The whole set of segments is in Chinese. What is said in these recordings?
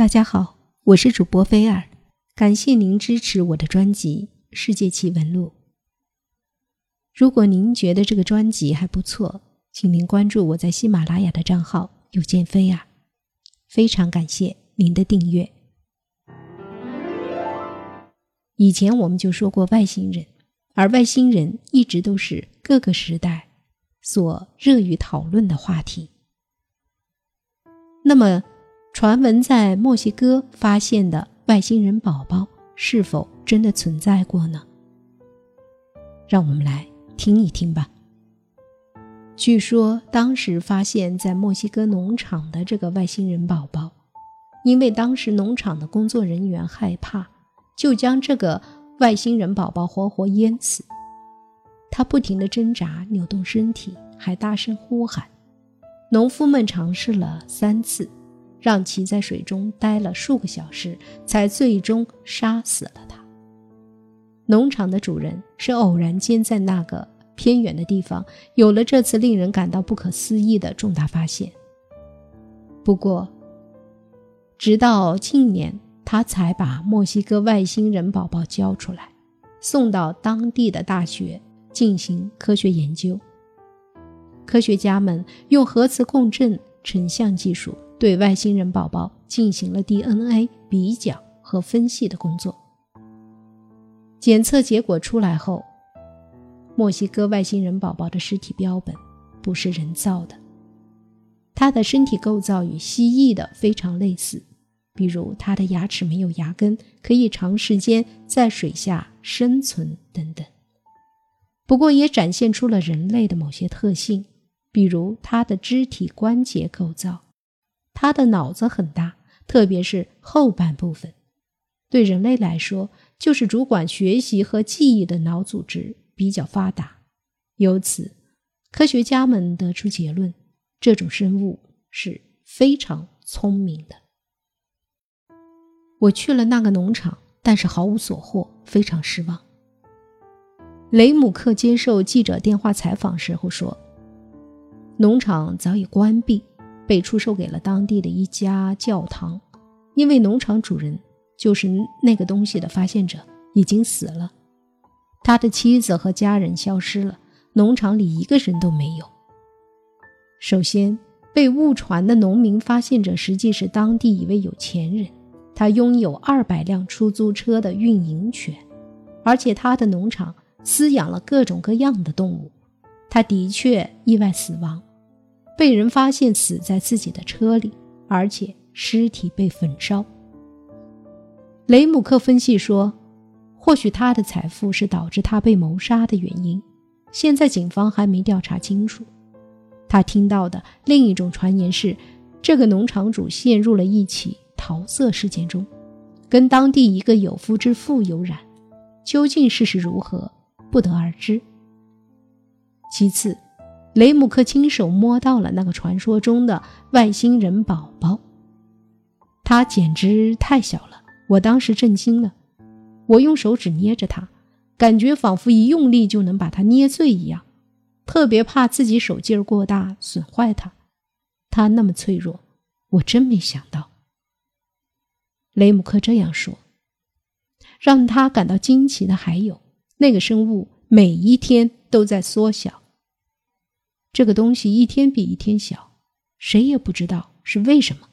大家好，我是主播菲尔，感谢您支持我的专辑《世界奇闻录》。如果您觉得这个专辑还不错，请您关注我在喜马拉雅的账号“有见菲尔”，非常感谢您的订阅。以前我们就说过外星人，而外星人一直都是各个时代所热于讨论的话题。那么，传闻在墨西哥发现的外星人宝宝是否真的存在过呢？让我们来听一听吧。据说当时发现，在墨西哥农场的这个外星人宝宝，因为当时农场的工作人员害怕，就将这个外星人宝宝活活淹死。他不停地挣扎、扭动身体，还大声呼喊。农夫们尝试了三次。让其在水中待了数个小时，才最终杀死了它。农场的主人是偶然间在那个偏远的地方有了这次令人感到不可思议的重大发现。不过，直到近年，他才把墨西哥外星人宝宝交出来，送到当地的大学进行科学研究。科学家们用核磁共振成像技术。对外星人宝宝进行了 DNA 比较和分析的工作。检测结果出来后，墨西哥外星人宝宝的尸体标本不是人造的，它的身体构造与蜥蜴的非常类似，比如它的牙齿没有牙根，可以长时间在水下生存等等。不过也展现出了人类的某些特性，比如它的肢体关节构造。他的脑子很大，特别是后半部分，对人类来说，就是主管学习和记忆的脑组织比较发达。由此，科学家们得出结论：这种生物是非常聪明的。我去了那个农场，但是毫无所获，非常失望。雷姆克接受记者电话采访时候说：“农场早已关闭。”被出售给了当地的一家教堂，因为农场主人就是那个东西的发现者已经死了，他的妻子和家人消失了，农场里一个人都没有。首先，被误传的农民发现者实际是当地一位有钱人，他拥有二百辆出租车的运营权，而且他的农场饲养了各种各样的动物，他的确意外死亡。被人发现死在自己的车里，而且尸体被焚烧。雷姆克分析说，或许他的财富是导致他被谋杀的原因。现在警方还没调查清楚。他听到的另一种传言是，这个农场主陷入了一起桃色事件中，跟当地一个有夫之妇有染。究竟事实如何，不得而知。其次。雷姆克亲手摸到了那个传说中的外星人宝宝，它简直太小了，我当时震惊了。我用手指捏着它，感觉仿佛一用力就能把它捏碎一样，特别怕自己手劲儿过大损坏它。它那么脆弱，我真没想到。雷姆克这样说。让他感到惊奇的还有，那个生物每一天都在缩小。这个东西一天比一天小，谁也不知道是为什么。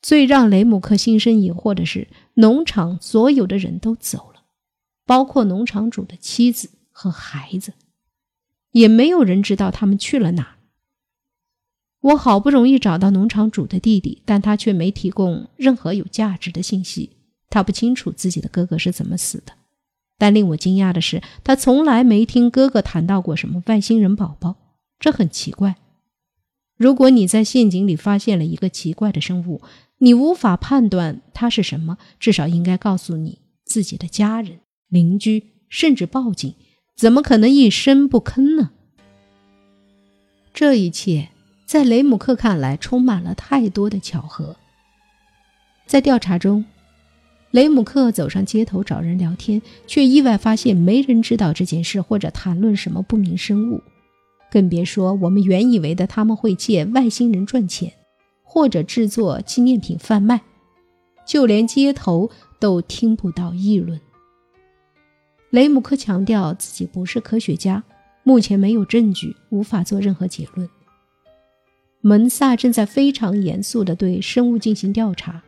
最让雷姆克心生疑惑的是，农场所有的人都走了，包括农场主的妻子和孩子，也没有人知道他们去了哪。我好不容易找到农场主的弟弟，但他却没提供任何有价值的信息。他不清楚自己的哥哥是怎么死的。但令我惊讶的是，他从来没听哥哥谈到过什么外星人宝宝，这很奇怪。如果你在陷阱里发现了一个奇怪的生物，你无法判断它是什么，至少应该告诉你自己的家人、邻居，甚至报警。怎么可能一声不吭呢？这一切在雷姆克看来充满了太多的巧合。在调查中。雷姆克走上街头找人聊天，却意外发现没人知道这件事或者谈论什么不明生物，更别说我们原以为的他们会借外星人赚钱，或者制作纪念品贩卖，就连街头都听不到议论。雷姆克强调自己不是科学家，目前没有证据，无法做任何结论。门萨正在非常严肃地对生物进行调查，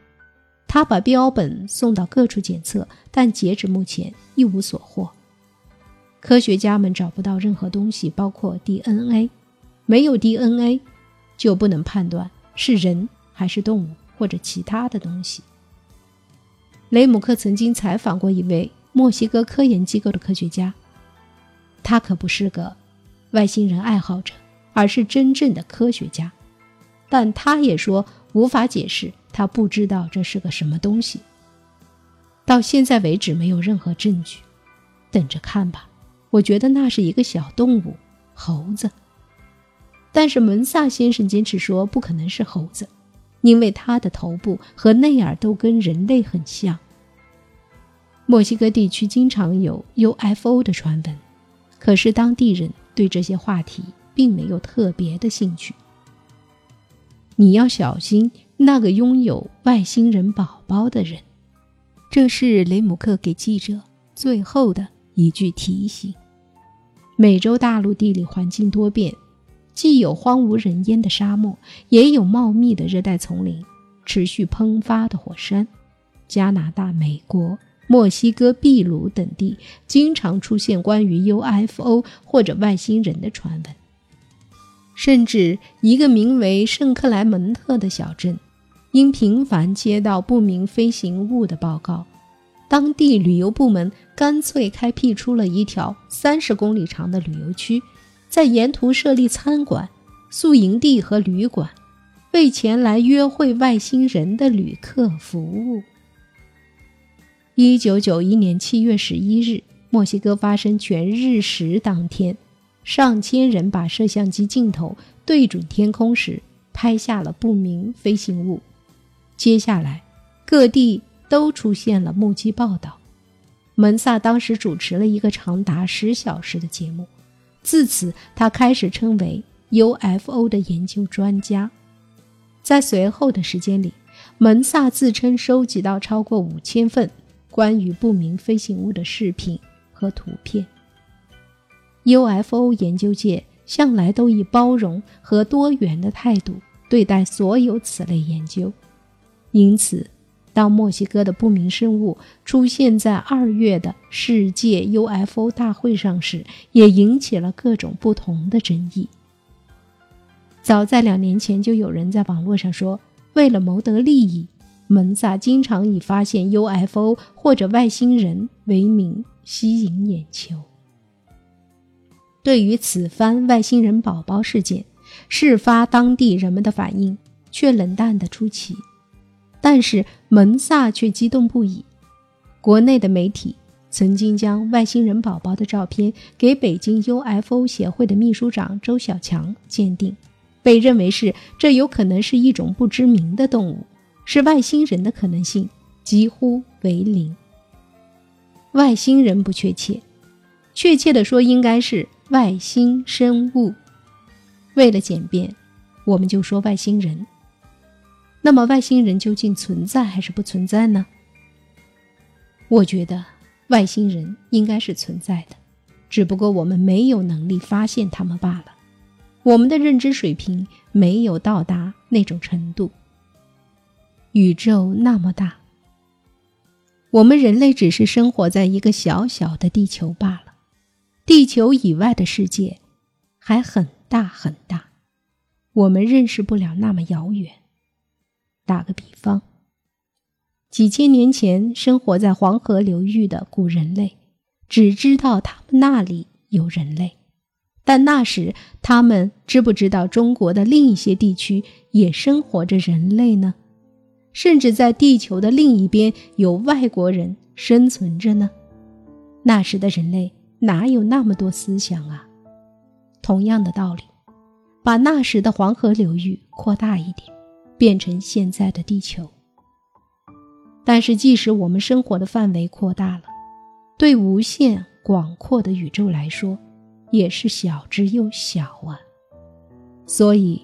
他把标本送到各处检测，但截止目前一无所获。科学家们找不到任何东西，包括 DNA。没有 DNA，就不能判断是人还是动物或者其他的东西。雷姆克曾经采访过一位墨西哥科研机构的科学家，他可不是个外星人爱好者，而是真正的科学家。但他也说无法解释，他不知道这是个什么东西。到现在为止，没有任何证据。等着看吧。我觉得那是一个小动物，猴子。但是门萨先生坚持说不可能是猴子，因为他的头部和内耳都跟人类很像。墨西哥地区经常有 UFO 的传闻，可是当地人对这些话题并没有特别的兴趣。你要小心那个拥有外星人宝宝的人，这是雷姆克给记者最后的一句提醒。美洲大陆地理环境多变。既有荒无人烟的沙漠，也有茂密的热带丛林，持续喷发的火山。加拿大、美国、墨西哥、秘鲁等地经常出现关于 UFO 或者外星人的传闻。甚至一个名为圣克莱门特的小镇，因频繁接到不明飞行物的报告，当地旅游部门干脆开辟出了一条三十公里长的旅游区。在沿途设立餐馆、宿营地和旅馆，为前来约会外星人的旅客服务。一九九一年七月十一日，墨西哥发生全日食当天，上千人把摄像机镜头对准天空时，拍下了不明飞行物。接下来，各地都出现了目击报道。门萨当时主持了一个长达十小时的节目。自此，他开始称为 UFO 的研究专家。在随后的时间里，门萨自称收集到超过五千份关于不明飞行物的视频和图片。UFO 研究界向来都以包容和多元的态度对待所有此类研究，因此。当墨西哥的不明生物出现在二月的世界 UFO 大会上时，也引起了各种不同的争议。早在两年前，就有人在网络上说，为了谋得利益，门萨经常以发现 UFO 或者外星人为名吸引眼球。对于此番外星人宝宝事件，事发当地人们的反应却冷淡得出奇。但是门萨却激动不已。国内的媒体曾经将外星人宝宝的照片给北京 UFO 协会的秘书长周小强鉴定，被认为是这有可能是一种不知名的动物，是外星人的可能性几乎为零。外星人不确切，确切的说应该是外星生物。为了简便，我们就说外星人。那么外星人究竟存在还是不存在呢？我觉得外星人应该是存在的，只不过我们没有能力发现他们罢了。我们的认知水平没有到达那种程度。宇宙那么大，我们人类只是生活在一个小小的地球罢了。地球以外的世界还很大很大，我们认识不了那么遥远。打个比方，几千年前生活在黄河流域的古人类，只知道他们那里有人类，但那时他们知不知道中国的另一些地区也生活着人类呢？甚至在地球的另一边有外国人生存着呢？那时的人类哪有那么多思想啊？同样的道理，把那时的黄河流域扩大一点。变成现在的地球，但是即使我们生活的范围扩大了，对无限广阔的宇宙来说，也是小之又小啊。所以，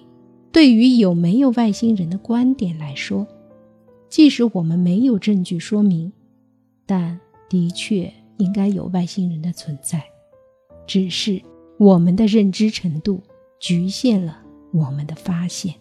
对于有没有外星人的观点来说，即使我们没有证据说明，但的确应该有外星人的存在，只是我们的认知程度局限了我们的发现。